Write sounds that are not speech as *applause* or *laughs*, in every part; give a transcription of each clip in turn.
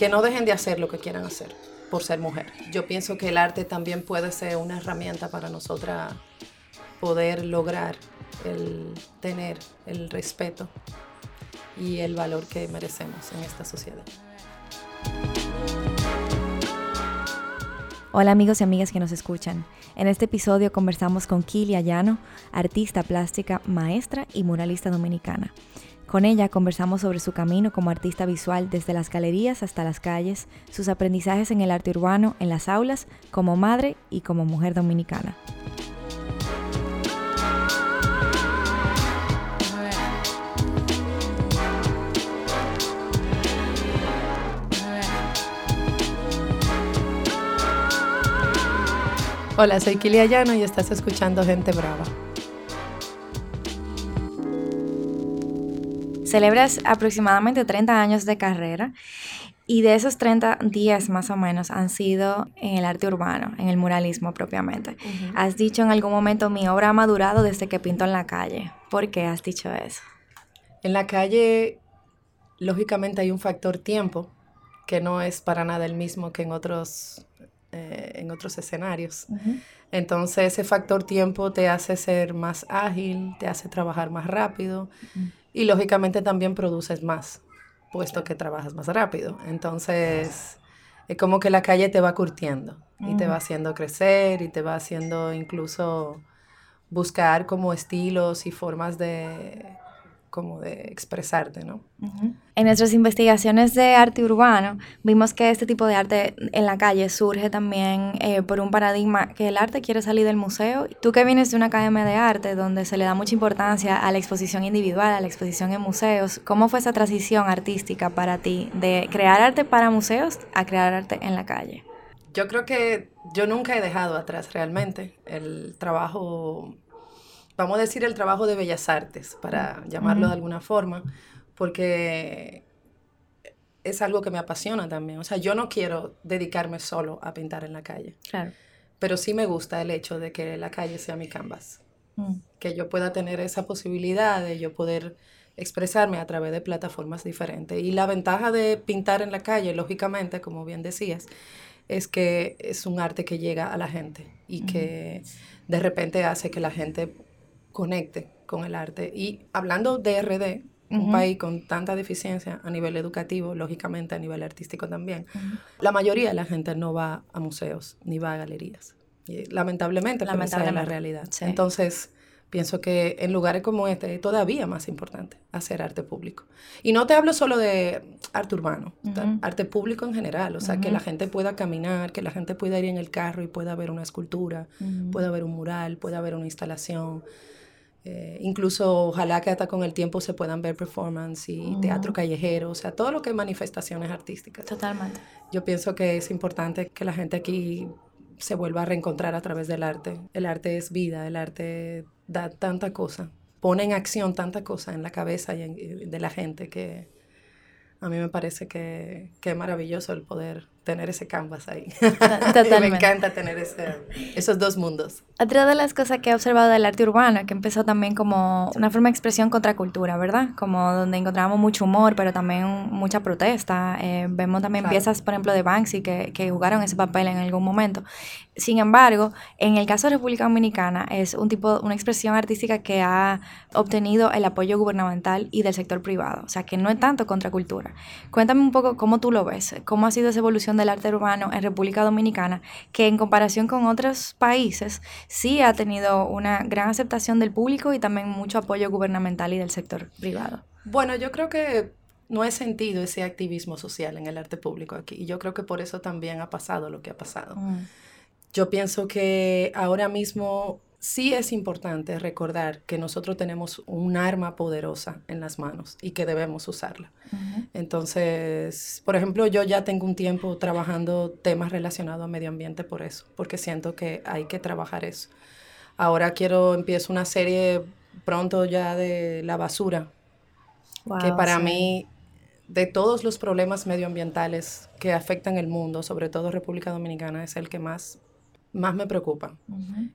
que no dejen de hacer lo que quieran hacer por ser mujer. Yo pienso que el arte también puede ser una herramienta para nosotras poder lograr el tener el respeto y el valor que merecemos en esta sociedad. Hola amigos y amigas que nos escuchan. En este episodio conversamos con Kilia Llano, artista plástica, maestra y muralista dominicana. Con ella conversamos sobre su camino como artista visual desde las galerías hasta las calles, sus aprendizajes en el arte urbano, en las aulas, como madre y como mujer dominicana. Hola, soy Kilia Llano y estás escuchando Gente Brava. Celebras aproximadamente 30 años de carrera y de esos 30 días más o menos han sido en el arte urbano, en el muralismo propiamente. Has dicho en algún momento, mi obra ha madurado desde que pinto en la calle. ¿Por qué has dicho eso? En la calle, lógicamente hay un factor tiempo que no es para nada el mismo que en otros, eh, en otros escenarios. Entonces ese factor tiempo te hace ser más ágil, te hace trabajar más rápido y lógicamente también produces más, puesto que trabajas más rápido. Entonces, es como que la calle te va curtiendo y te va haciendo crecer y te va haciendo incluso buscar como estilos y formas de como de expresarte, ¿no? En nuestras investigaciones de arte urbano vimos que este tipo de arte en la calle surge también eh, por un paradigma que el arte quiere salir del museo. Tú que vienes de una academia de arte donde se le da mucha importancia a la exposición individual, a la exposición en museos, ¿cómo fue esa transición artística para ti de crear arte para museos a crear arte en la calle? Yo creo que yo nunca he dejado atrás realmente el trabajo vamos a decir, el trabajo de bellas artes, para llamarlo de alguna forma, porque es algo que me apasiona también. O sea, yo no quiero dedicarme solo a pintar en la calle. Claro. Pero sí me gusta el hecho de que la calle sea mi canvas. Mm. Que yo pueda tener esa posibilidad de yo poder expresarme a través de plataformas diferentes. Y la ventaja de pintar en la calle, lógicamente, como bien decías, es que es un arte que llega a la gente y que de repente hace que la gente conecte con el arte. Y hablando de RD, un país con tanta deficiencia a nivel educativo, lógicamente a nivel artístico también, la mayoría de la gente no va a museos ni va a galerías. Y, lamentablemente, lamentablemente. es la realidad. Entonces, pienso que en lugares como este es todavía más importante hacer arte público. Y no te hablo solo de arte urbano, arte público en general, o sea, que la gente pueda caminar, que la gente pueda ir en el carro y pueda ver una escultura, pueda ver un mural, pueda ver una instalación. Eh, incluso ojalá que hasta con el tiempo se puedan ver performance y teatro callejero, o sea, todo lo que es manifestaciones artísticas. Totalmente. Yo pienso que es importante que la gente aquí se vuelva a reencontrar a través del arte. El arte es vida, el arte da tanta cosa, pone en acción tanta cosa en la cabeza y de la gente que a mí me parece que, que es maravilloso el poder tener ese canvas ahí. *laughs* Totalmente. me encanta tener ese, esos dos mundos. Otra de las cosas que he observado del arte urbano, que empezó también como una forma de expresión contra cultura, ¿verdad? Como donde encontramos mucho humor, pero también mucha protesta. Eh, vemos también piezas, por ejemplo, de Banksy que, que jugaron ese papel en algún momento. Sin embargo, en el caso de República Dominicana es un tipo, una expresión artística que ha obtenido el apoyo gubernamental y del sector privado, o sea que no es tanto contra cultura. Cuéntame un poco cómo tú lo ves, cómo ha sido esa evolución del arte urbano en República Dominicana, que en comparación con otros países sí ha tenido una gran aceptación del público y también mucho apoyo gubernamental y del sector privado. Bueno, yo creo que no he sentido ese activismo social en el arte público aquí y yo creo que por eso también ha pasado lo que ha pasado. Mm. Yo pienso que ahora mismo sí es importante recordar que nosotros tenemos un arma poderosa en las manos y que debemos usarla. Entonces, por ejemplo, yo ya tengo un tiempo trabajando temas relacionados a medio ambiente por eso, porque siento que hay que trabajar eso. Ahora quiero, empiezo una serie pronto ya de la basura, que para mí, de todos los problemas medioambientales que afectan el mundo, sobre todo República Dominicana, es el que más más me preocupa.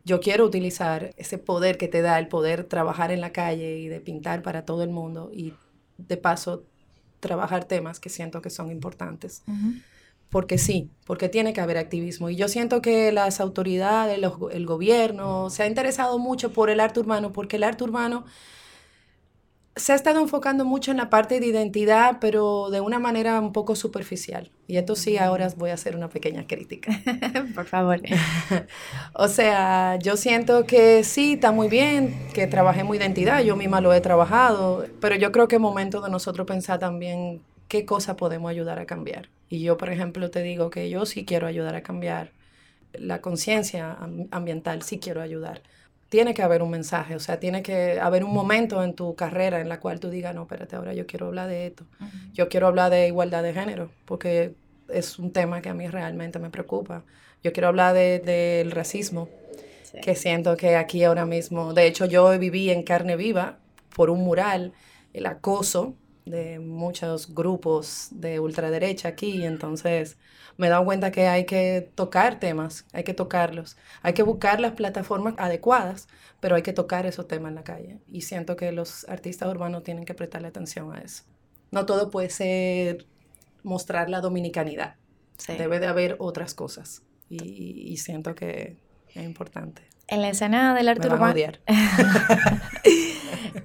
Yo quiero utilizar ese poder que te da el poder trabajar en la calle y de pintar para todo el mundo y de paso trabajar temas que siento que son importantes. Porque sí, porque tiene que haber activismo. Y yo siento que las autoridades, el gobierno, se ha interesado mucho por el arte urbano, porque el arte urbano se ha estado enfocando mucho en la parte de identidad, pero de una manera un poco superficial. Y esto sí, ahora voy a hacer una pequeña crítica. *laughs* Por favor. *laughs* o sea, yo siento que sí, está muy bien, que trabajemos identidad, yo misma lo he trabajado, pero yo creo que es momento de nosotros pensar también qué cosa podemos ayudar a cambiar. Y yo, por ejemplo, te digo que yo sí quiero ayudar a cambiar la conciencia ambiental, sí quiero ayudar tiene que haber un mensaje, o sea, tiene que haber un momento en tu carrera en la cual tú digas, no, espérate, ahora yo quiero hablar de esto, yo quiero hablar de igualdad de género, porque es un tema que a mí realmente me preocupa. Yo quiero hablar del de, racismo, que siento que aquí ahora mismo, de hecho yo viví en carne viva por un mural, el acoso de muchos grupos de ultraderecha aquí, entonces me he dado cuenta que hay que tocar temas, hay que tocarlos, hay que buscar las plataformas adecuadas, pero hay que tocar esos temas en la calle. Y siento que los artistas urbanos tienen que prestarle atención a eso. No todo puede ser mostrar la dominicanidad. Debe de haber otras cosas. Y, siento que es importante. En la escena del arte urbano. *laughs*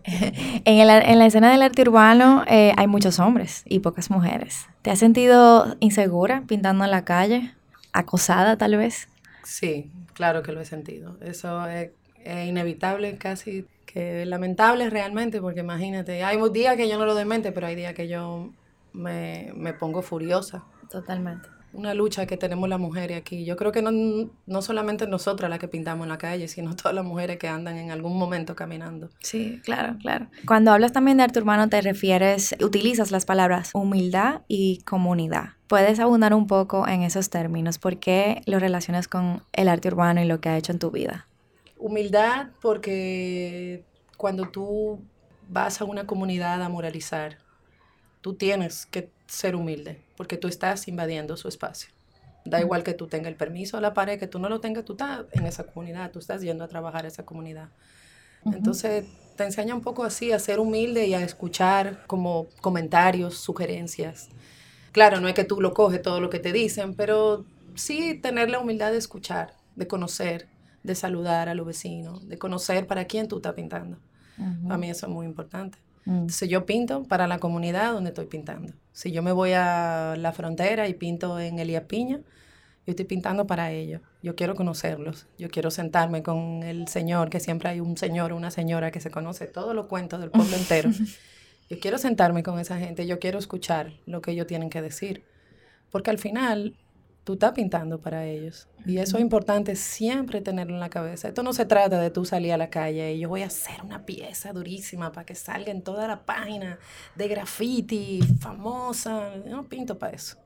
*laughs* en, la escena del arte urbano eh, hay muchos hombres y pocas mujeres. ¿Te has sentido insegura pintando en la calle? ¿Acosada tal vez? Sí, claro que lo he sentido. Eso es, inevitable casi, que lamentable realmente, porque imagínate, hay días que yo no lo demente, pero hay días que yo me, me pongo furiosa. Totalmente una lucha que tenemos las mujeres aquí. Yo creo que no, no solamente nosotras las que pintamos en la calle, sino todas las mujeres que andan en algún momento caminando. Sí, claro, claro. Cuando hablas también de arte urbano, te refieres, utilizas las palabras humildad y comunidad. ¿Puedes abundar un poco en esos términos? ¿Por qué lo relacionas con el arte urbano y lo que ha hecho en tu vida? Humildad porque cuando tú vas a una comunidad a moralizar, tú tienes que ser humilde, porque tú estás invadiendo su espacio. Da igual que tú tengas el permiso a la pared, que tú no lo tengas, tú estás en esa comunidad, tú estás yendo a trabajar a esa comunidad. Entonces, te enseña un poco así a ser humilde y a escuchar como comentarios, sugerencias. Claro, no es que tú lo coges todo lo que te dicen, pero sí tener la humildad de escuchar, de conocer, de saludar a los vecinos, de conocer para quién tú estás pintando. Para mí eso es muy importante. Mm. Entonces yo pinto para la comunidad donde estoy pintando. Si yo me voy a la frontera y pinto en Elías Piña, yo estoy pintando para ellos. Yo quiero conocerlos. Yo quiero sentarme con el señor, que siempre hay un señor o una señora que se conoce todos los cuentos del pueblo entero. *laughs* Yo quiero sentarme con esa gente. Yo quiero escuchar lo que ellos tienen que decir. Porque al final tú estás pintando para ellos. Y eso es importante siempre tenerlo en la cabeza. Esto no se trata de tú salir a la calle y yo voy a hacer una pieza durísima para que salga en toda la página de graffiti famosa. Yo no pinto para eso.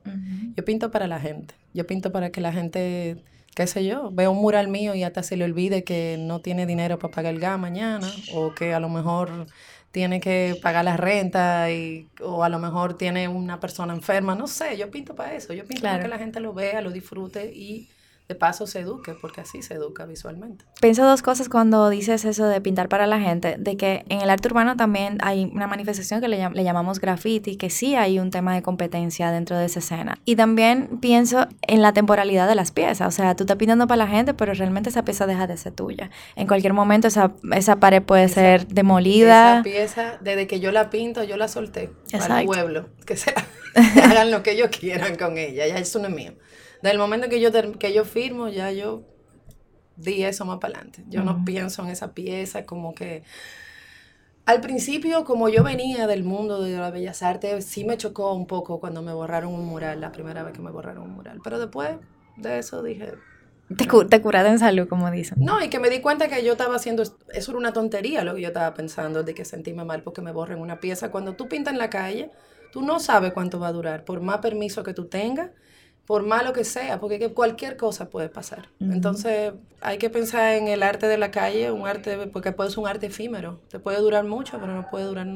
Yo pinto para la gente. Yo pinto para que la gente, qué sé yo, vea un mural mío y hasta se le olvide que no tiene dinero para pagar el gas mañana o que a lo mejor tiene que pagar la renta y, o a lo mejor tiene una persona enferma, no sé, yo pinto para eso, yo pinto para que la gente lo vea, lo disfrute y de paso se eduque, porque así se educa visualmente. Pienso dos cosas cuando dices eso de pintar para la gente, de que en el arte urbano también hay una manifestación que le, llamamos graffiti, que sí hay un tema de competencia dentro de esa escena. Y también pienso en la temporalidad de las piezas, o sea, tú estás pintando para la gente, pero realmente esa pieza deja de ser tuya. En cualquier momento esa, esa pared puede ser demolida. Esa pieza, desde que yo la pinto, yo la solté para el pueblo, que sea, *laughs* hagan lo que ellos quieran con ella, ya eso no es mío. Del momento que yo, que yo firmo, ya yo di eso más para adelante. Yo no pienso en esa pieza como que... Al principio, como yo venía del mundo de las bellas artes, sí me chocó un poco cuando me borraron un mural, la primera vez que me borraron un mural. Pero después de eso dije... Te, te curaste en salud, como dicen. No, y que me di cuenta que yo estaba haciendo, eso era una tontería lo que yo estaba pensando, de que sentíme mal porque me borren una pieza. Cuando tú pintas en la calle, tú no sabes cuánto va a durar, por más permiso que tú tengas por malo que sea, porque cualquier cosa puede pasar. Entonces hay que pensar en el arte de la calle, un arte, porque puede ser un arte efímero, te puede durar mucho, pero no puede durar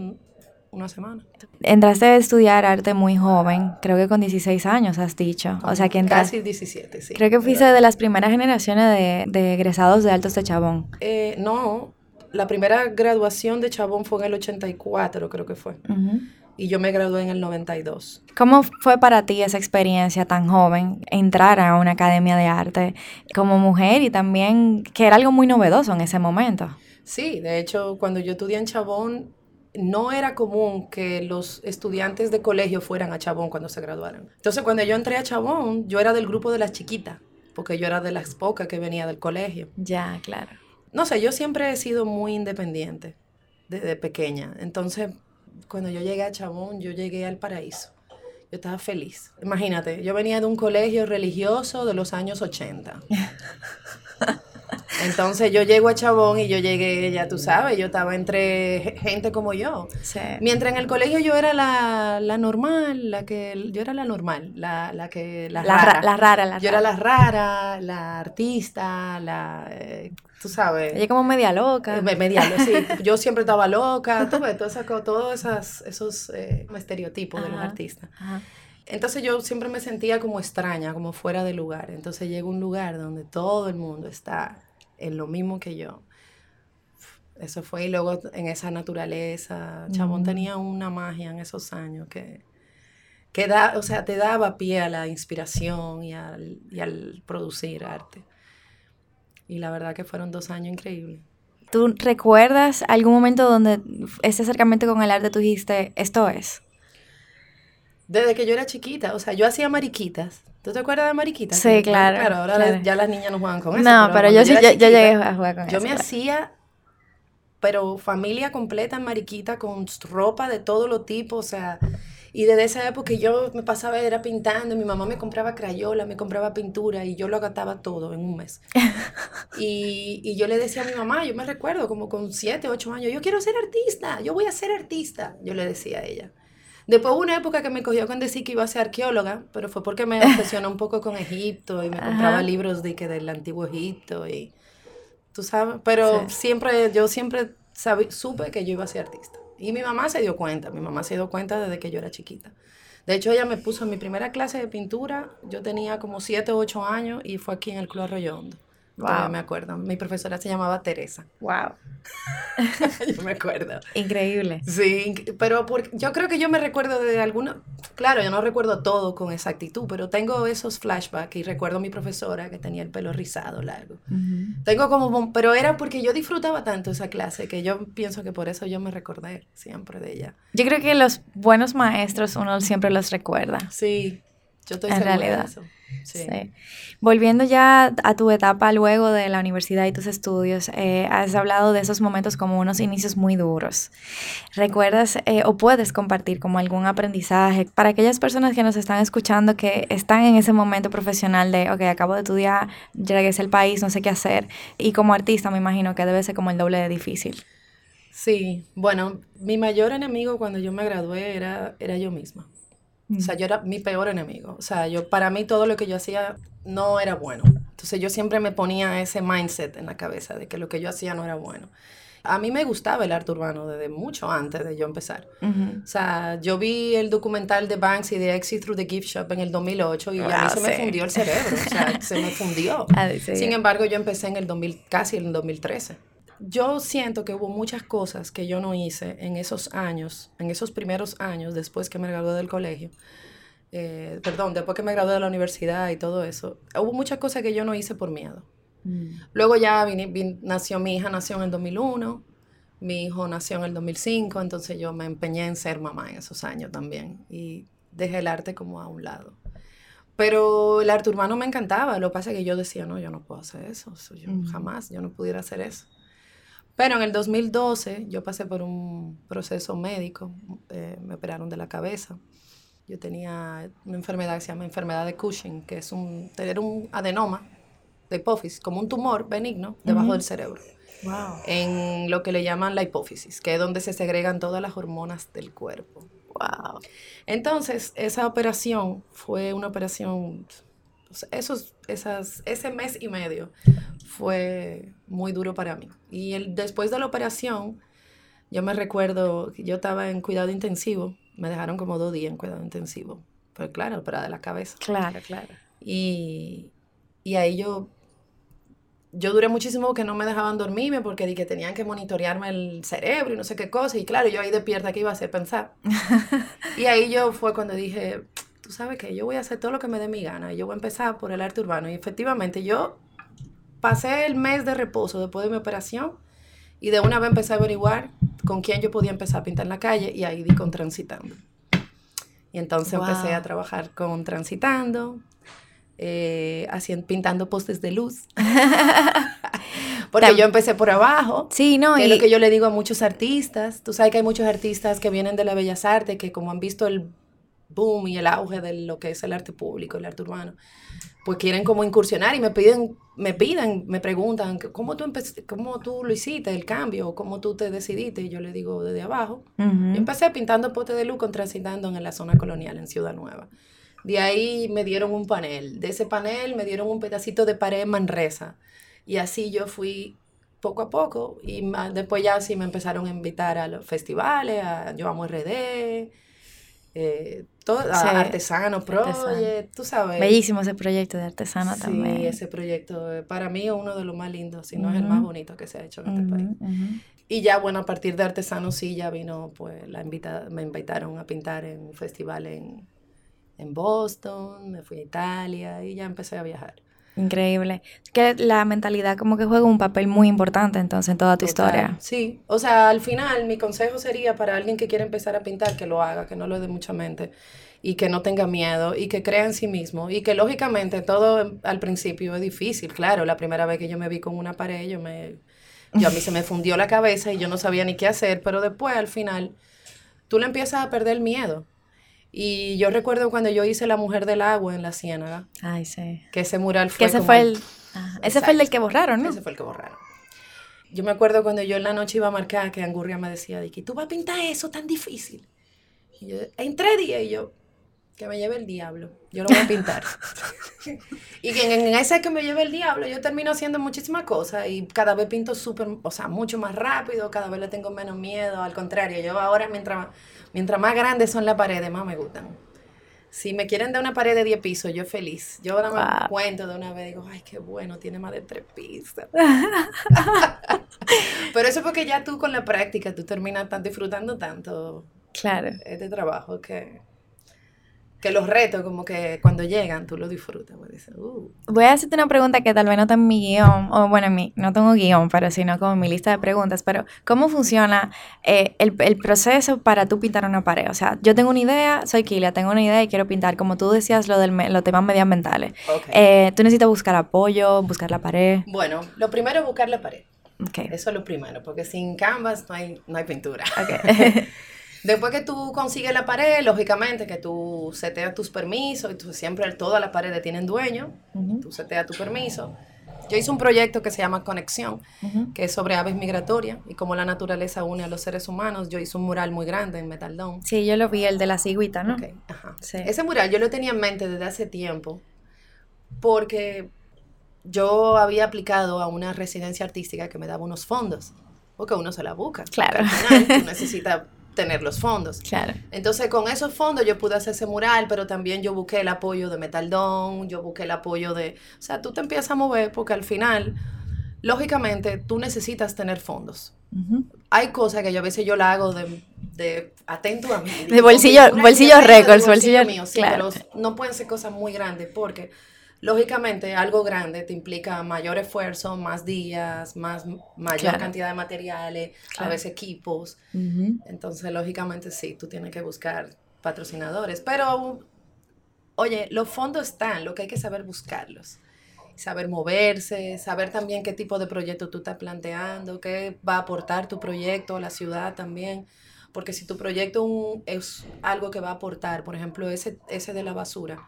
una semana. Entraste a estudiar arte muy joven, creo que con 16 años has dicho. o sea que Casi 17, sí. Creo que fuiste de las primeras generaciones de, de egresados de Altos de Chabón. Eh, no, la primera graduación de Chabón fue en el 84, creo que fue. Y yo me gradué en el 92. ¿Cómo fue para ti esa experiencia tan joven, entrar a una academia de arte como mujer y también que era algo muy novedoso en ese momento? Sí, de hecho, cuando yo estudié en Chabón, no era común que los estudiantes de colegio fueran a Chabón cuando se graduaran. Entonces, cuando yo entré a Chabón, yo era del grupo de las chiquitas, porque yo era de las pocas que venía del colegio. Ya, claro. No sé, yo siempre he sido muy independiente desde pequeña. Entonces, cuando yo llegué a Chabón, yo llegué al paraíso. Yo estaba feliz. Imagínate, yo venía de un colegio religioso de los años 80. *laughs* Entonces yo llego a Chabón y yo llegué, ya tú sabes, yo estaba entre gente como yo. Mientras en el colegio yo era la, normal, la que, yo era la normal, la, la que, la, rara. la rara, la Yo era la rara, la artista, la, eh, tú sabes. Ella como media loca. Eh, media loca, sí. Yo siempre estaba loca, tú ves, todos esas, esos eh, estereotipos de los artistas. Entonces yo siempre me sentía como extraña, como fuera de lugar. Entonces llego a un lugar donde todo el mundo está en lo mismo que yo. Eso fue, y luego en esa naturaleza, Chabón tenía una magia en esos años que, que da, o sea, te daba pie a la inspiración y al, y al producir arte. Y la verdad que fueron dos años increíbles. ¿Tú recuerdas algún momento donde ese acercamiento con el arte tú dijiste, esto es? Desde que yo era chiquita, o sea, yo hacía mariquitas ¿Tú te acuerdas de mariquitas? Sí, claro. Claro, ahora ya las niñas no juegan con eso. No, pero, yo sí, yo, llegué a jugar con eso. Yo me hacía, pero familia completa en mariquita, con ropa de todo lo tipo, o sea, y desde esa época yo me pasaba, era pintando, mi mamá me compraba crayola, me compraba pintura, y yo lo agataba todo en un mes. *laughs* y, y yo le decía a mi mamá, yo me recuerdo, como con siete, ocho años, yo quiero ser artista, yo voy a ser artista, yo le decía a ella. Después hubo una época que me cogió con decir que iba a ser arqueóloga, pero fue porque me obsesionó un poco con Egipto y me compraba libros de que del antiguo Egipto y tú sabes, pero siempre yo siempre supe que yo iba a ser artista. Y mi mamá se dio cuenta, mi mamá se dio cuenta desde que yo era chiquita. De hecho, ella me puso en mi primera clase de pintura, yo tenía como 7 o 8 años y fue aquí en el Club Arroyondo. Wow. me acuerdo. Mi profesora se llamaba Teresa. Wow. *laughs* yo me acuerdo. Increíble. Sí, pero yo creo que yo me recuerdo de alguna... Claro, yo no recuerdo todo con exactitud, pero tengo esos flashbacks y recuerdo a mi profesora que tenía el pelo rizado largo. Tengo como... Pero era porque yo disfrutaba tanto esa clase que yo pienso que por eso yo me recordé siempre de ella. Yo creo que los buenos maestros uno siempre los recuerda. Sí, yo estoy en realidad. De eso. Sí. Volviendo ya a tu etapa luego de la universidad y tus estudios, eh, has hablado de esos momentos como unos inicios muy duros. ¿Recuerdas eh, o puedes compartir como algún aprendizaje para aquellas personas que nos están escuchando que están en ese momento profesional de, ok, acabo de estudiar, llegué al país, no sé qué hacer? Y como artista me imagino que debe ser como el doble de difícil. Sí, bueno, mi mayor enemigo cuando yo me gradué era, era yo misma. O sea, yo era mi peor enemigo. O sea, yo, para mí todo lo que yo hacía no era bueno. Entonces yo siempre me ponía ese mindset en la cabeza de que lo que yo hacía no era bueno. A mí me gustaba el arte urbano desde mucho antes de yo empezar. O sea, yo vi el documental de Banksy de Exit Through the Gift Shop en el 2008 y a mí se me fundió el cerebro. O sea, se me fundió. *laughs* Ah, Sin embargo, yo empecé en el 2000, casi en el 2013 yo siento que hubo muchas cosas que yo no hice en esos años, en esos primeros años después que me gradué del colegio. Eh, perdón, después que me gradué de la universidad y todo eso. Hubo muchas cosas que yo no hice por miedo. Mm. Luego ya nació mi hija, nació en el 2001, mi hijo nació en el 2005, entonces yo me empeñé en ser mamá en esos años también y dejé el arte como a un lado. Pero el arte urbano me encantaba, lo que pasa es que yo decía, no, yo no puedo hacer eso, yo mm. jamás, yo no pudiera hacer eso. Pero en el 2012 yo pasé por un proceso médico, eh, me operaron de la cabeza. Yo tenía una enfermedad que se llama enfermedad de Cushing, que es un, tener un adenoma de hipófisis, como un tumor benigno debajo del cerebro. Wow. En lo que le llaman la hipófisis, que es donde se segregan todas las hormonas del cuerpo. Wow. Entonces, esa operación fue una operación esos, esas, ese mes y medio fue muy duro para mí. Y el, después de la operación, yo me recuerdo que yo estaba en cuidado intensivo, me dejaron como dos días en cuidado intensivo, pero claro, para de la cabeza. Claro, claro. Y, y ahí yo yo duré muchísimo que no me dejaban dormirme porque di que tenían que monitorearme el cerebro y no sé qué cosa. Y claro, yo ahí despierta, ¿qué iba a hacer? Pensar. *laughs* y ahí yo fue cuando dije, tú sabes que yo voy a hacer todo lo que me dé mi gana. Yo voy a empezar por el arte urbano. Y efectivamente yo pasé el mes de reposo después de mi operación y de una vez empecé a averiguar con quién yo podía empezar a pintar en la calle y ahí di con Transitando. Y entonces empecé a trabajar con Transitando, eh, haciendo, pintando postes de luz. *laughs* Porque yo empecé por abajo. Sí, no. Que es lo que yo le digo a muchos artistas. Tú sabes que hay muchos artistas que vienen de la Bellas Artes que como han visto el boom y el auge de lo que es el arte público, el arte urbano, pues quieren como incursionar y me piden, me piden, me preguntan, ¿cómo tú, cómo tú lo hiciste, el cambio? ¿Cómo tú te decidiste? Y yo le digo desde abajo. Yo empecé pintando potes de luz, transitando en la zona colonial, en Ciudad Nueva. De ahí me dieron un panel. De ese panel me dieron un pedacito de pared en Manresa. Y así yo fui poco a poco. Y después ya sí me empezaron a invitar a los festivales, a Yo Amo RD, eh, todo, Artesano Project, tú sabes. Bellísimo ese proyecto de Artesano también. Sí, ese proyecto eh, para mí es uno de los más lindos, si no es el más bonito que se ha hecho en este país. Y ya, bueno, a partir de Artesano sí, ya vino, pues, la invita me invitaron a pintar en un festival en, en Boston, me fui a Italia y ya empecé a viajar. Increíble. Que la mentalidad como que juega un papel muy importante entonces en toda tu historia. Sí, o sea, al final mi consejo sería para alguien que quiere empezar a pintar que lo haga, que no lo dé mucha mente y que no tenga miedo y que crea en sí mismo y que lógicamente todo al principio es difícil, claro, la primera vez que yo me vi con una pared, yo me yo a mí se me fundió la cabeza y yo no sabía ni qué hacer, pero después al final tú le empiezas a perder el miedo y yo recuerdo cuando yo hice La Mujer del Agua en la Ciénaga. Ay, sí. Que ese mural fue. Que ese fue el. ese fue el del que borraron, ¿no? Ese fue el que borraron. Yo me acuerdo cuando yo en la noche iba a marcar que Angurria me decía, Diki, ¿tú vas a pintar eso tan difícil? Y yo, en tres días, y yo, que me lleve el diablo, yo lo voy a pintar. *laughs* y que en, ese que me lleve el diablo, yo termino haciendo muchísimas cosas y cada vez pinto súper, o sea, mucho más rápido, cada vez le tengo menos miedo, al contrario, yo ahora mientras Mientras más grandes son las paredes, más me gustan. Si me quieren dar una pared de 10 pisos, yo feliz. Yo ahora me cuento de una vez, digo, ay, qué bueno, tiene más de 3 pisos. *laughs* Pero eso es porque ya tú con la práctica, tú terminas disfrutando tanto claro. este trabajo que que los retos, como que cuando llegan, tú lo disfrutas. Pues, uh". Voy a hacerte una pregunta que tal vez no está en mi guion, o bueno, en mi, no tengo guion, pero sino como en mi lista de preguntas, pero ¿cómo funciona eh, el, el, proceso para tú pintar una pared? O sea, yo tengo una idea, soy Kilia, tengo una idea y quiero pintar, como tú decías, lo del los temas medioambientales. Eh, tú necesitas buscar apoyo, buscar la pared. Bueno, lo primero es buscar la pared. Okay. Eso es lo primero, porque sin canvas no hay, no hay pintura. Okay. *laughs* Después que tú consigues la pared, lógicamente que tú seteas tus permisos, y tú siempre todas las paredes tienen dueño, tú seteas tu permiso. Yo hice un proyecto que se llama Conexión, que es sobre aves migratorias y cómo la naturaleza une a los seres humanos. Yo hice un mural muy grande en Metaldón. Sí, yo lo vi, el de la cigüita, ¿no? Ese mural yo lo tenía en mente desde hace tiempo porque yo había aplicado a una residencia artística que me daba unos fondos, porque uno se la busca. Claro. Al final, tú necesitas tener los fondos. Claro. Entonces, con esos fondos yo pude hacer ese mural, pero también yo busqué el apoyo de Metaldón, yo busqué el apoyo de... O sea, tú te empiezas a mover porque al final, lógicamente, tú necesitas tener fondos. Hay cosas que yo a veces yo la hago de, de atento a mí. De bolsillo, bolsillo récords, bolsillo, mío, sí, pero no pueden ser cosas muy grandes porque Lógicamente, algo grande te implica mayor esfuerzo, más días, más, mayor cantidad de materiales, a veces equipos. Entonces, lógicamente, sí, tú tienes que buscar patrocinadores. Pero, oye, los fondos están, lo que hay que saber buscarlos. Saber moverse, saber también qué tipo de proyecto tú estás planteando, qué va a aportar tu proyecto a la ciudad también. Porque si tu proyecto es algo que va a aportar, por ejemplo, ese, ese de la basura,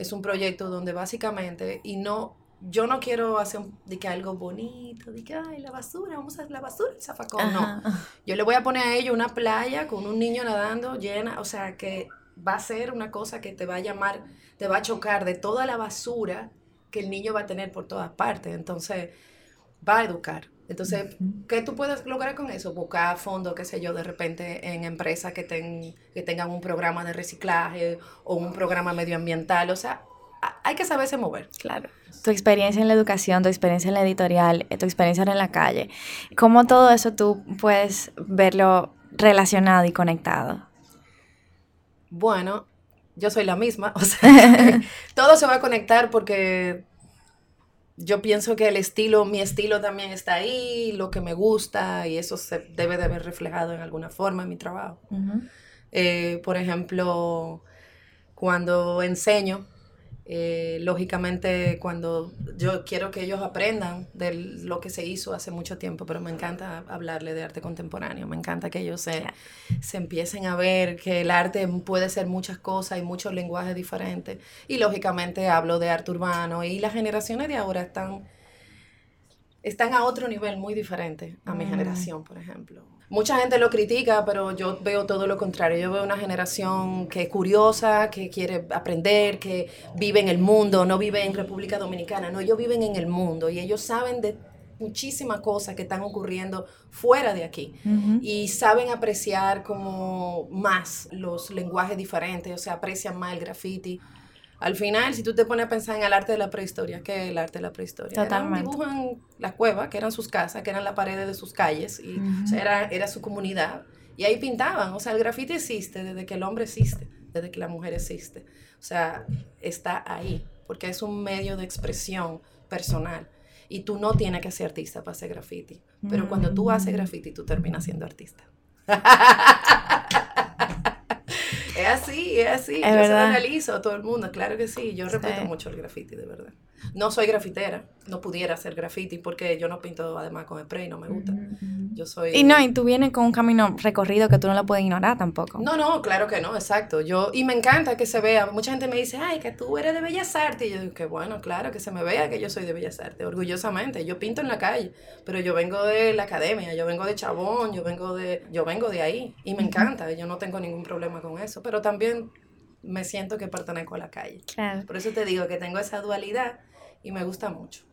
es un proyecto donde básicamente, y no, yo no quiero hacer de que algo bonito, de que, ay, la basura, vamos a la basura, el zafacón, no. Yo le voy a poner a ellos una playa con un niño nadando llena, o sea, que va a ser una cosa que te va a llamar, te va a chocar de toda la basura que el niño va a tener por todas partes. Entonces, va a educar. Entonces, ¿qué tú puedes lograr con eso? Buscar fondos, qué sé yo, de repente en empresas que, ten, que tengan un programa de reciclaje o un programa medioambiental. O sea, hay que saberse mover. Claro. Tu experiencia en la educación, tu experiencia en la editorial, eh, tu experiencia en la calle, ¿cómo todo eso tú puedes verlo relacionado y conectado? Bueno, yo soy la misma, *laughs* o sea, *laughs* todo se va a conectar porque yo pienso que el estilo, mi estilo también está ahí, lo que me gusta y eso se debe de ver reflejado en alguna forma en mi trabajo. Eh, por ejemplo, cuando enseño, eh, lógicamente, cuando yo quiero que ellos aprendan de lo que se hizo hace mucho tiempo, pero me encanta hablarle de arte contemporáneo, me encanta que ellos se, se empiecen a ver que el arte puede ser muchas cosas y muchos lenguajes diferentes. Y lógicamente hablo de arte urbano y las generaciones de ahora están, están a otro nivel muy diferente a mi mm. generación, por ejemplo mucha gente lo critica, pero yo veo todo lo contrario. Yo veo una generación que es curiosa, que quiere aprender, que vive en el mundo, no vive en República Dominicana, no, ellos viven en el mundo y ellos saben de muchísimas cosas que están ocurriendo fuera de aquí y saben apreciar como más los lenguajes diferentes, o sea, aprecian más el graffiti al final, si tú te pones a pensar en el arte de la prehistoria, ¿qué es el arte de la prehistoria? Totalmente. dibujan la cueva, que eran sus casas, que eran las paredes de sus calles, y era, era su comunidad. Y ahí pintaban. O sea, el grafiti existe desde que el hombre existe, desde que la mujer existe. O sea, está ahí, porque es un medio de expresión personal. Y tú no tienes que ser artista para hacer graffiti. Pero cuando tú haces graffiti, tú terminas siendo artista. *laughs* Es así, es así. yo se lo analizo a todo el mundo, claro que sí. Yo respeto mucho el graffiti, de verdad. No soy grafitera, no pudiera hacer graffiti porque yo no pinto además con spray, no me gusta. Yo soy... Y no, y tú vienes con un camino recorrido que tú no lo puedes ignorar tampoco. No, no, claro que no, exacto. Yo, y me encanta que se vea. Mucha gente me dice, ay, que tú eres de Bellas Artes. Y yo digo, que bueno, claro, que se me vea que yo soy de Bellas Artes, orgullosamente. Yo pinto en la calle, pero yo vengo de la academia, yo vengo de Chabón, yo vengo de, yo vengo de ahí. Y me encanta, yo no tengo ningún problema con eso. Pero también me siento que pertenezco a la calle. Claro. Por eso te digo que tengo esa dualidad y me gusta mucho.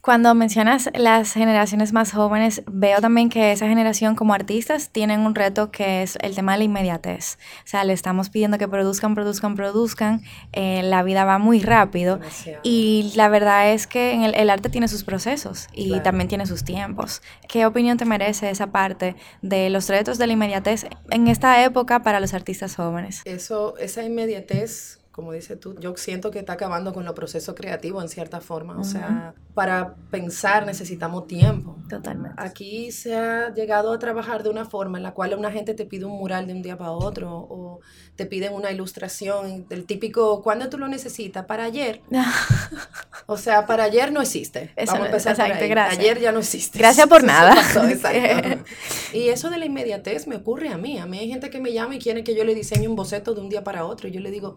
Cuando mencionas las generaciones más jóvenes, veo también que esa generación como artistas tienen un reto que es el tema de la inmediatez. O sea, le estamos pidiendo que produzcan, produzcan, produzcan. Eh, la vida va muy rápido. Y la verdad es que en el, arte tiene sus procesos y también tiene sus tiempos. ¿Qué opinión te merece esa parte de los retos de la inmediatez en esta época para los artistas jóvenes? Eso, esa inmediatez como dices tú, yo siento que está acabando con los procesos creativos en cierta forma. O sea, para pensar necesitamos tiempo. Totalmente. Aquí se ha llegado a trabajar de una forma en la cual una gente te pide un mural de un día para otro o te piden una ilustración del típico, ¿cuándo tú lo necesitas? Para ayer. *laughs* o sea, para ayer no existe. Vamos a empezar Gracias. Ayer ya no existe. Gracias por *laughs* nada. *laughs* y eso de la inmediatez me ocurre a mí. A mí hay gente que me llama y quiere que yo le diseñe un boceto de un día para otro. Y yo le digo,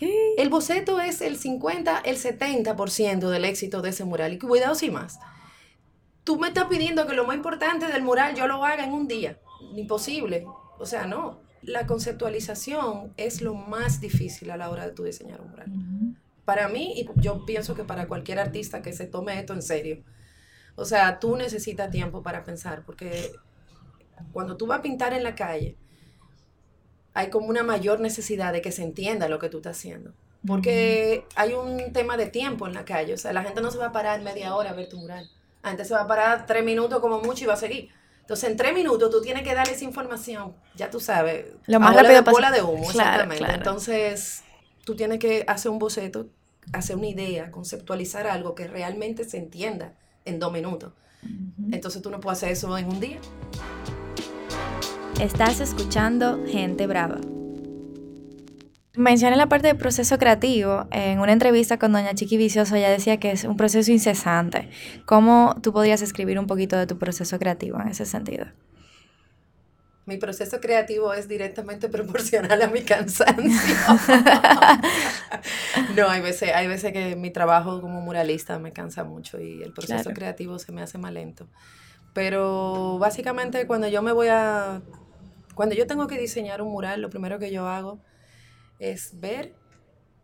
el boceto es el 50, el 70% del éxito de ese mural. Y cuidado sin más. Tú me estás pidiendo que lo más importante del mural yo lo haga en un día. Imposible. O sea, no. La conceptualización es lo más difícil a la hora de tu diseñar un mural. Para mí, y yo pienso que para cualquier artista que se tome esto en serio. O sea, tú necesitas tiempo para pensar, porque cuando tú vas a pintar en la calle, hay como una mayor necesidad de que se entienda lo que tú estás haciendo. Porque hay un tema de tiempo en la calle. O sea, la gente no se va a parar media hora a ver tu mural. La gente se va a parar tres minutos como mucho y va a seguir. Entonces, en tres minutos tú tienes que dar esa información. Ya tú sabes. Lo más rápido de bola de humo, exactamente. Entonces, tú tienes que hacer un boceto, hacer una idea, conceptualizar algo que realmente se entienda en dos minutos. Entonces, tú no puedes hacer eso en un día. Estás escuchando Gente Brava. Mencioné la parte del proceso creativo. En una entrevista con doña Chiqui Vicioso, ella decía que es un proceso incesante. ¿Cómo tú podrías escribir un poquito de tu proceso creativo en ese sentido? Mi proceso creativo es directamente *laughs* proporcional a mi cansancio. *laughs* no, hay veces, hay veces que mi trabajo como muralista me cansa mucho y el proceso creativo se me hace más lento. Pero básicamente cuando yo me voy a cuando yo tengo que diseñar un mural, lo primero que yo hago es ver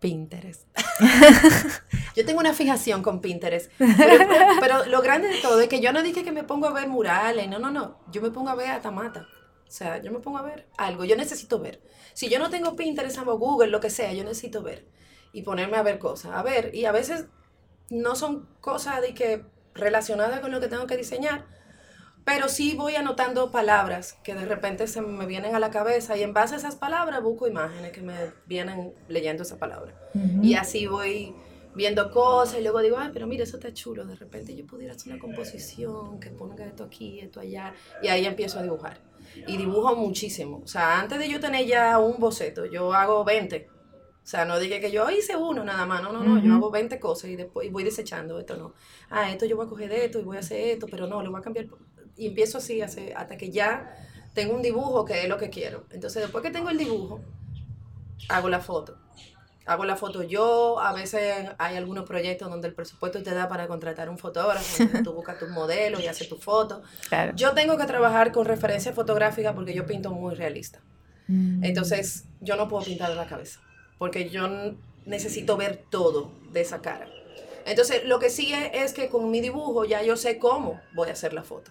Pinterest. *laughs* yo tengo una fijación con Pinterest. Pero, lo grande de todo es que yo no dije que me pongo a ver murales, no, no, no. Yo me pongo a ver a Tamata. O sea, yo me pongo a ver algo, yo necesito ver. Si yo no tengo Pinterest o Google, lo que sea, yo necesito ver. y ponerme a ver cosas. A ver, y a veces no son cosas de que relacionadas con lo que tengo que diseñar, pero sí voy anotando palabras que de repente se me vienen a la cabeza y en base a esas palabras busco imágenes que me vienen leyendo esa palabra. Y así voy viendo cosas y luego digo, ay, pero mira, eso está chulo, de repente yo pudiera hacer una composición que ponga esto aquí, esto allá, y ahí empiezo a dibujar. Y dibujo muchísimo. O sea, antes de yo tener ya un boceto, yo hago 20 o sea, no dije que yo hice uno nada más, no, no, no, yo hago 20 cosas y después voy desechando, esto no. Ah, esto yo voy a coger de esto y voy a hacer esto, pero no, lo voy a cambiar. Y empiezo así hasta que ya tengo un dibujo que es lo que quiero. Entonces, después que tengo el dibujo, hago la foto. Hago la foto yo, a veces hay algunos proyectos donde el presupuesto te da para contratar un fotógrafo, *laughs* tú buscas tus modelos y haces tu foto. Yo tengo que trabajar con referencia fotográfica porque yo pinto muy realista. Mm. Entonces, yo no puedo pintar de la cabeza porque yo necesito ver todo de esa cara. Entonces, lo que sí es, que con mi dibujo ya yo sé cómo voy a hacer la foto.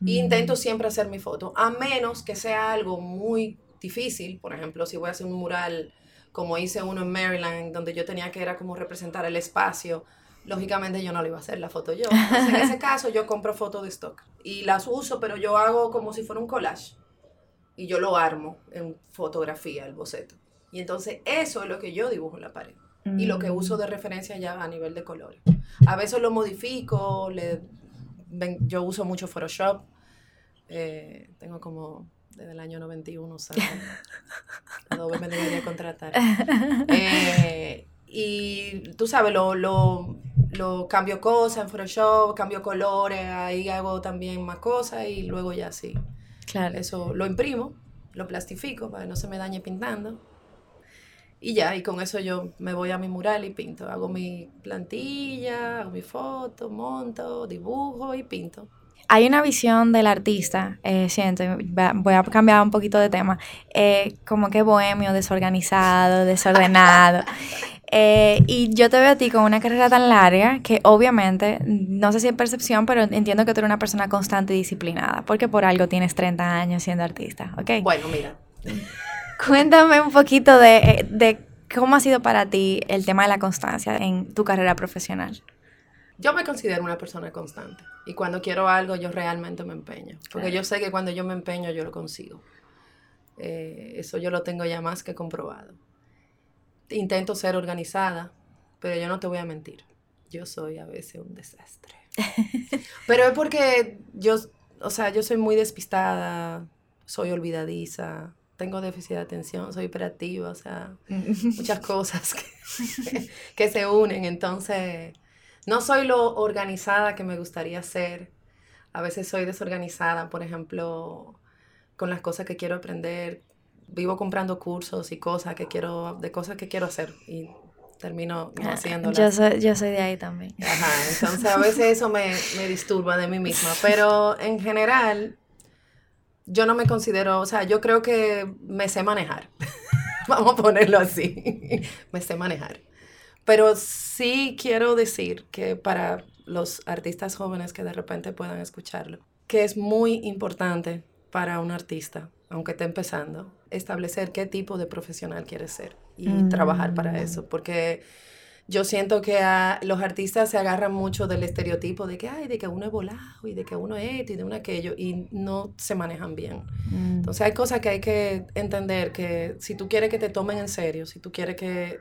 Mm. intento siempre hacer mi foto, a menos que sea algo muy difícil. Por ejemplo, si voy a hacer un mural como hice uno en Maryland, donde yo tenía que era como representar el espacio, lógicamente yo no le iba a hacer la foto yo. Entonces, en ese *laughs* caso yo compro fotos de stock y las uso, pero yo hago como si fuera un collage. Y yo lo armo en fotografía, el boceto. Y entonces eso es lo que yo dibujo en la pared. Y lo que uso de referencia ya a nivel de colores. A veces lo modifico, le, yo uso mucho Photoshop. Eh, tengo como desde el año 91, ¿sabes? *laughs* Adobe me debería contratar. *laughs* Eh, y tú sabes, lo, lo, lo, cambio cosas en Photoshop, cambio colores, ahí hago también más cosas y luego ya sí. Claro. Eso lo imprimo, lo plastifico para que no se me dañe pintando y ya, y con eso yo me voy a mi mural y pinto. Hago mi plantilla, hago mi foto, monto, dibujo y pinto. Hay una visión del artista, eh, siento, voy a cambiar un poquito de tema, eh, como que bohemio, desorganizado, desordenado. *laughs* Eh, y yo te veo a ti con una carrera tan larga que obviamente, no sé si es percepción, pero entiendo que tú eres una persona constante y disciplinada, porque por algo tienes 30 años siendo artista, ¿ok? Bueno, mira. Cuéntame un poquito de, de cómo ha sido para ti el tema de la constancia en tu carrera profesional. Yo me considero una persona constante y cuando quiero algo yo realmente me empeño, porque yo sé que cuando yo me empeño yo lo consigo. Eh, eso yo lo tengo ya más que comprobado. Intento ser organizada, pero yo no te voy a mentir. Yo soy a veces un desastre. *laughs* pero es porque yo, o sea, yo soy muy despistada, soy olvidadiza, tengo déficit de atención, soy hiperactiva, o sea, *laughs* muchas cosas *laughs* que, se unen. Entonces, no soy lo organizada que me gustaría ser. A veces soy desorganizada, por ejemplo, con las cosas que quiero aprender. Vivo comprando cursos y cosas que quiero, de cosas que quiero hacer y termino no ah, haciéndolas. Yo soy, yo soy de ahí también. Ajá, entonces a veces eso me, me disturba de mí misma, pero en general yo no me considero, o sea, yo creo que me sé manejar. *laughs* Vamos a ponerlo así. *laughs* me sé manejar. Pero sí quiero decir que para los artistas jóvenes que de repente puedan escucharlo, que es muy importante para un artista, aunque esté empezando, establecer qué tipo de profesional quiere ser y trabajar para mm. eso, porque yo siento que los artistas se agarran mucho del estereotipo de que, ay, de que uno es volado y de que uno es esto y de uno aquello y no se manejan bien. Mm. Entonces hay cosas que hay que entender que si tú quieres que te tomen en serio, si tú quieres que,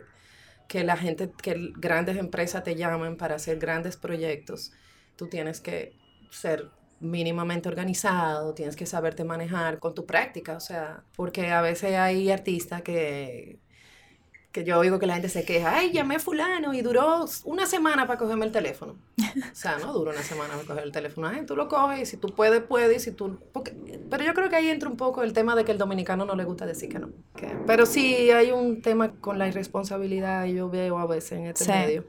que la gente, que grandes empresas te llamen para hacer grandes proyectos, tú tienes que ser mínimamente organizado, tienes que saberte manejar con tu práctica, o sea, porque a veces hay artistas que que yo oigo que la gente se queja, ay, llamé a fulano y duró una semana para cogerme el teléfono. O sea, no dura una semana para coger el teléfono. Ay, tú lo coges y si tú puedes, puedes. Si tú, pero yo creo que ahí entra un poco el tema de que el dominicano no le gusta decir que no. pero sí hay un tema con la irresponsabilidad, yo veo a veces en este medio,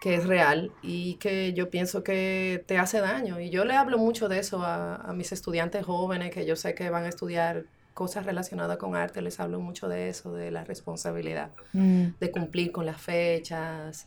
que es real y que yo pienso que te hace daño. Y yo le hablo mucho de eso a, a mis estudiantes jóvenes que yo sé que van a estudiar cosas relacionadas con arte, les hablo mucho de eso, de la responsabilidad, mm. de cumplir con las fechas,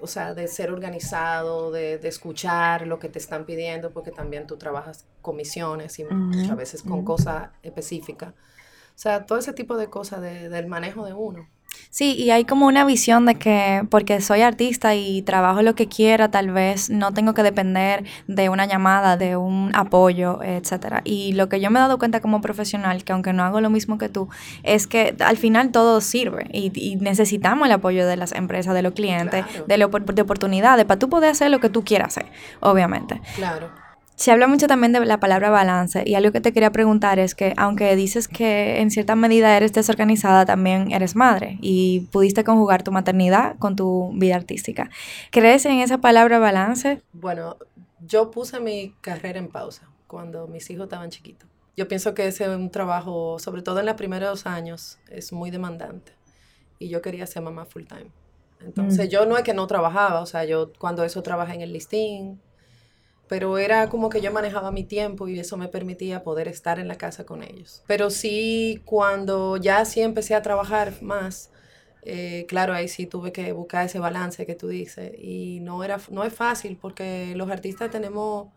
o sea, de ser organizado, de, de, escuchar lo que te están pidiendo, porque también tú trabajas con misiones y muchas veces con cosas específicas. O sea, todo ese tipo de cosas de, del manejo de uno. Sí, y hay como una visión de que porque soy artista y trabajo lo que quiera, tal vez no tengo que depender de una llamada, de un apoyo, etcétera. Y lo que yo me he dado cuenta como profesional, que aunque no hago lo mismo que tú, es que al final todo sirve y, necesitamos el apoyo de las empresas, de los clientes, de, de oportunidades, para tú poder hacer lo que tú quieras hacer, obviamente. Claro. Se habla mucho también de la palabra balance y algo que te quería preguntar es que aunque dices que en cierta medida eres desorganizada, también eres madre y pudiste conjugar tu maternidad con tu vida artística. ¿Crees en esa palabra balance? Bueno, yo puse mi carrera en pausa cuando mis hijos estaban chiquitos. Yo pienso que ese es un trabajo, sobre todo en los primeros años, es muy demandante y yo quería ser mamá full time. Entonces mm. yo no es que no trabajaba, o sea, yo cuando eso trabajé en el listín, pero era como que yo manejaba mi tiempo y eso me permitía poder estar en la casa con ellos. Pero sí, cuando ya sí empecé a trabajar más, eh, claro, ahí sí tuve que buscar ese balance que tú dices y no, era, no es fácil porque los artistas tenemos,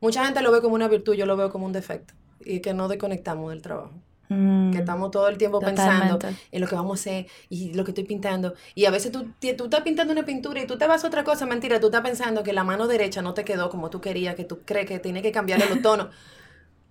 mucha gente lo ve como una virtud, yo lo veo como un defecto y que no desconectamos del trabajo que mm, estamos todo el tiempo pensando en lo que vamos a hacer y lo que estoy pintando. Y a veces tú, tú estás pintando una pintura y tú te vas a otra cosa, mentira, tú estás pensando que la mano derecha no te quedó como tú querías, que tú crees que tiene que cambiar los tonos. *laughs*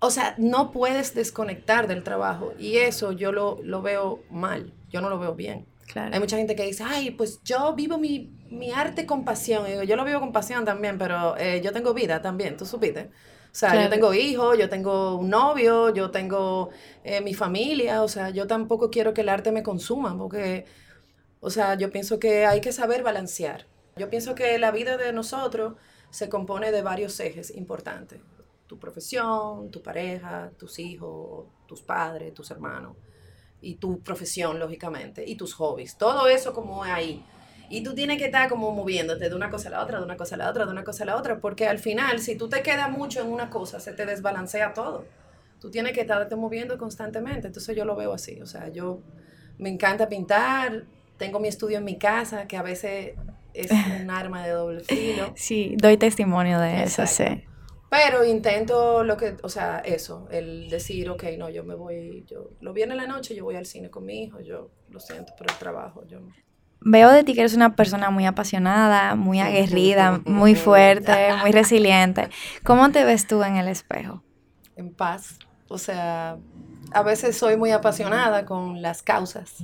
O sea, no puedes desconectar del trabajo y eso yo lo, lo veo mal, yo no lo veo bien. Claro. Hay mucha gente que dice, ay, pues yo vivo mi, mi arte con pasión. Y digo, yo lo vivo con pasión también, pero eh, yo tengo vida también, tú supiste. O sea, yo tengo hijos, yo tengo un novio, yo tengo eh, mi familia, o sea, yo tampoco quiero que el arte me consuma, porque, o sea, yo pienso que hay que saber balancear. Yo pienso que la vida de nosotros se compone de varios ejes importantes. Tu profesión, tu pareja, tus hijos, tus padres, tus hermanos, y tu profesión, lógicamente, y tus hobbies. Todo eso como ahí. Y tú tienes que estar como moviéndote de una cosa a la otra, de una cosa a la otra, de una cosa a la otra, porque al final, si tú te quedas mucho en una cosa, se te desbalancea todo. Tú tienes que estarte moviendo constantemente. Entonces yo lo veo así. O sea, yo me encanta pintar, tengo mi estudio en mi casa, que a veces es *laughs* un arma de doble filo. Sí, doy testimonio de eso, sí. Pero intento lo que, o sea, eso, el decir, ok, no, yo me voy, yo, lo viene en la noche, yo voy al cine con mi hijo, yo lo siento por el trabajo, yo veo de ti que eres una persona muy apasionada, muy aguerrida, muy fuerte, *laughs* muy resiliente. ¿Cómo te ves tú en el espejo? En paz. O sea, a veces soy muy apasionada con las causas.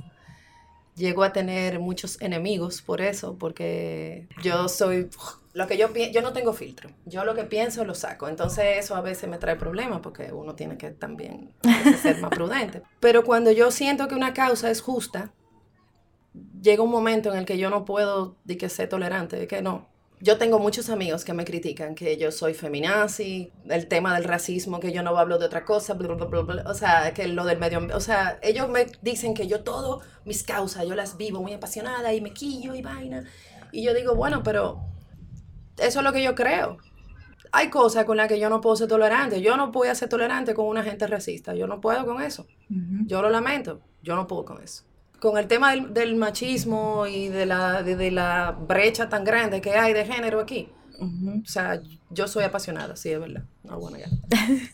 Llego a tener muchos enemigos por eso, porque yo soy lo que yo yo no tengo filtro. Yo lo que pienso lo saco. Entonces eso a veces me trae problemas porque uno tiene que también ser más prudente. Pero cuando yo siento que una causa es justa, llega un momento en el que yo no puedo de que ser tolerante, de que no. Yo tengo muchos amigos que me critican que yo soy feminazi, el tema del racismo, que yo no hablo de otra cosa, o sea, que lo del medio o sea, ellos me dicen que yo todo, mis causas, yo las vivo muy apasionada y me quillo y vaina. Y yo digo, bueno, pero eso es lo que yo creo. Hay cosas con las que yo no puedo ser tolerante. Yo no puedo ser tolerante con una gente racista. Yo no puedo con eso. Yo lo lamento. Yo no puedo con eso con el tema del, machismo y de la, de, la brecha tan grande que hay de género aquí. O sea, yo soy apasionada, sí, es verdad. bueno, ya.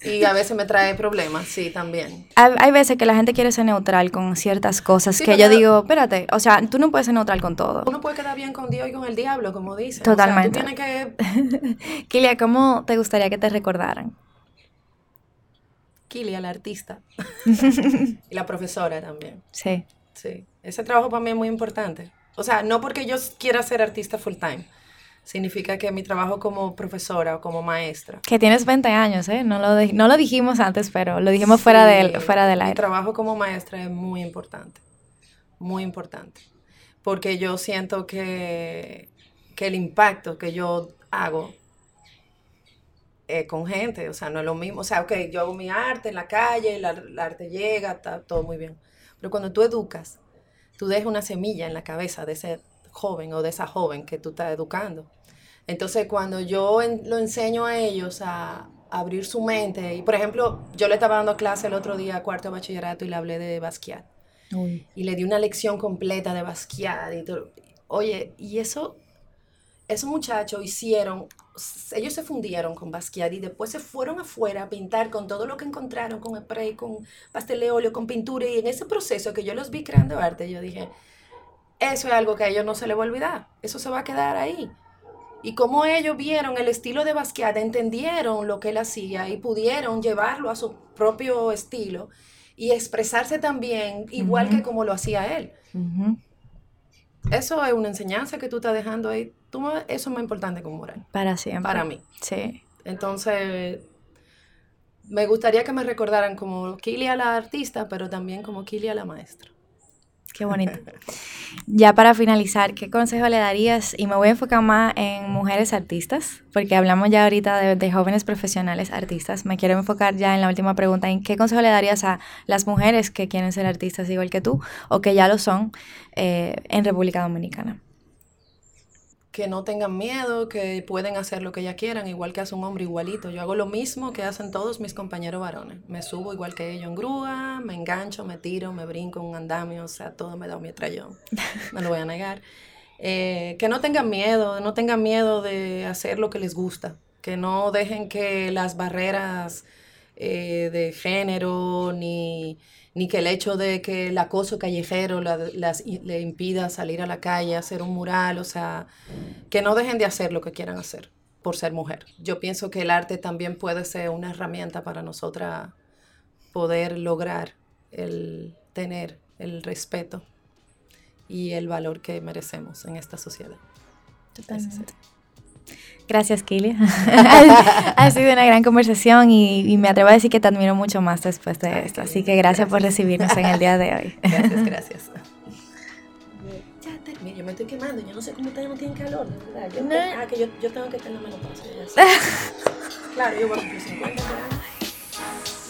Y a veces me trae problemas, sí, también. Hay, veces que la gente quiere ser neutral con ciertas cosas que yo digo, espérate, o sea, tú no puedes ser neutral con todo. Uno puede quedar bien con Dios y con el diablo, como dicen. Totalmente. O sea, tú tienes que... *laughs* Kilia, ¿cómo te gustaría que te recordaran? Kilia, la artista. *laughs* y la profesora también. Sí. Sí, ese trabajo para mí es muy importante. O sea, no porque yo quiera ser artista full time. Significa que mi trabajo como profesora o como maestra. Que tienes 20 años, ¿eh? No lo, no lo dijimos antes, pero lo dijimos fuera, del, fuera del aire. Mi trabajo como maestra es muy importante. Muy importante. Porque yo siento que, que el impacto que yo hago eh, con gente, o sea, no es lo mismo. O sea, ok, yo hago mi arte en la calle, el arte llega, está todo muy bien pero cuando tú educas, tú dejas una semilla en la cabeza de ese joven o de esa joven que tú estás educando. Entonces, cuando yo lo enseño a ellos a, abrir su mente, y por ejemplo, yo le estaba dando clase el otro día, cuarto de bachillerato, y le hablé de Basquiat. Y le di una lección completa de Basquiat. Y Oye, y eso, esos muchachos hicieron ellos se fundieron con Basquiat y después se fueron afuera a pintar con todo lo que encontraron, con spray, con pastel de óleo, con pintura. Y en ese proceso que yo los vi creando arte, yo dije, eso es algo que a ellos no se les va a olvidar. Eso se va a quedar ahí. Y como ellos vieron el estilo de Basquiat, entendieron lo que él hacía y pudieron llevarlo a su propio estilo y expresarse también igual que como lo hacía él. Eso es una enseñanza que tú estás dejando ahí. Tú, eso es más importante como moral. Para siempre. Para mí. Sí. Entonces, me gustaría que me recordaran como Kilia la artista, pero también como Kilia la maestra. Qué bonito. *laughs* ya para finalizar, ¿qué consejo le darías? Y me voy a enfocar más en mujeres artistas, porque hablamos ya ahorita de, jóvenes profesionales artistas. Me quiero enfocar ya en la última pregunta, ¿en qué consejo le darías a las mujeres que quieren ser artistas igual que tú o que ya lo son eh, en República Dominicana? Que no tengan miedo, que pueden hacer lo que ellas quieran, igual que hace un hombre igualito. Yo hago lo mismo que hacen todos mis compañeros varones. Me subo igual que ellos en grúa, me engancho, me tiro, me brinco en un andamio, o sea, todo me da un trayón. No lo voy a negar. Eh, que no tengan miedo, no tengan miedo de hacer lo que les gusta, que no dejen que las barreras eh, de género ni ni que el hecho de que el acoso callejero las, le impida salir a la calle, hacer un mural, o sea, que no dejen de hacer lo que quieran hacer por ser mujer. Yo pienso que el arte también puede ser una herramienta para nosotras poder lograr el tener el respeto y el valor que merecemos en esta sociedad. Totalmente. Gracias, Kili. *laughs* *laughs* ha sido una gran conversación y, me atrevo a decir que te admiro mucho más después de esto. Así que gracias, por recibirnos en el día de hoy. Gracias, *laughs* gracias. Ya terminé, yo me estoy quemando, yo no sé cómo ustedes no tienen calor, ¿verdad? Yo, no. Ah, que yo, yo tengo que tener menopausia. claro, yo voy a cumplir 50 años.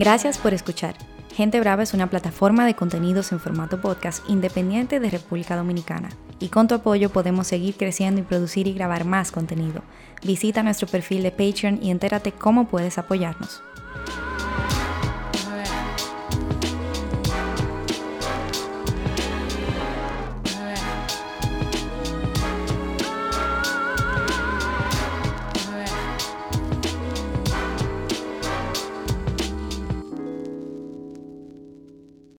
Gracias por escuchar. Gente Brava es una plataforma de contenidos en formato podcast independiente de República Dominicana. Y con tu apoyo podemos seguir creciendo y producir y grabar más contenido. Visita nuestro perfil de Patreon y entérate cómo puedes apoyarnos.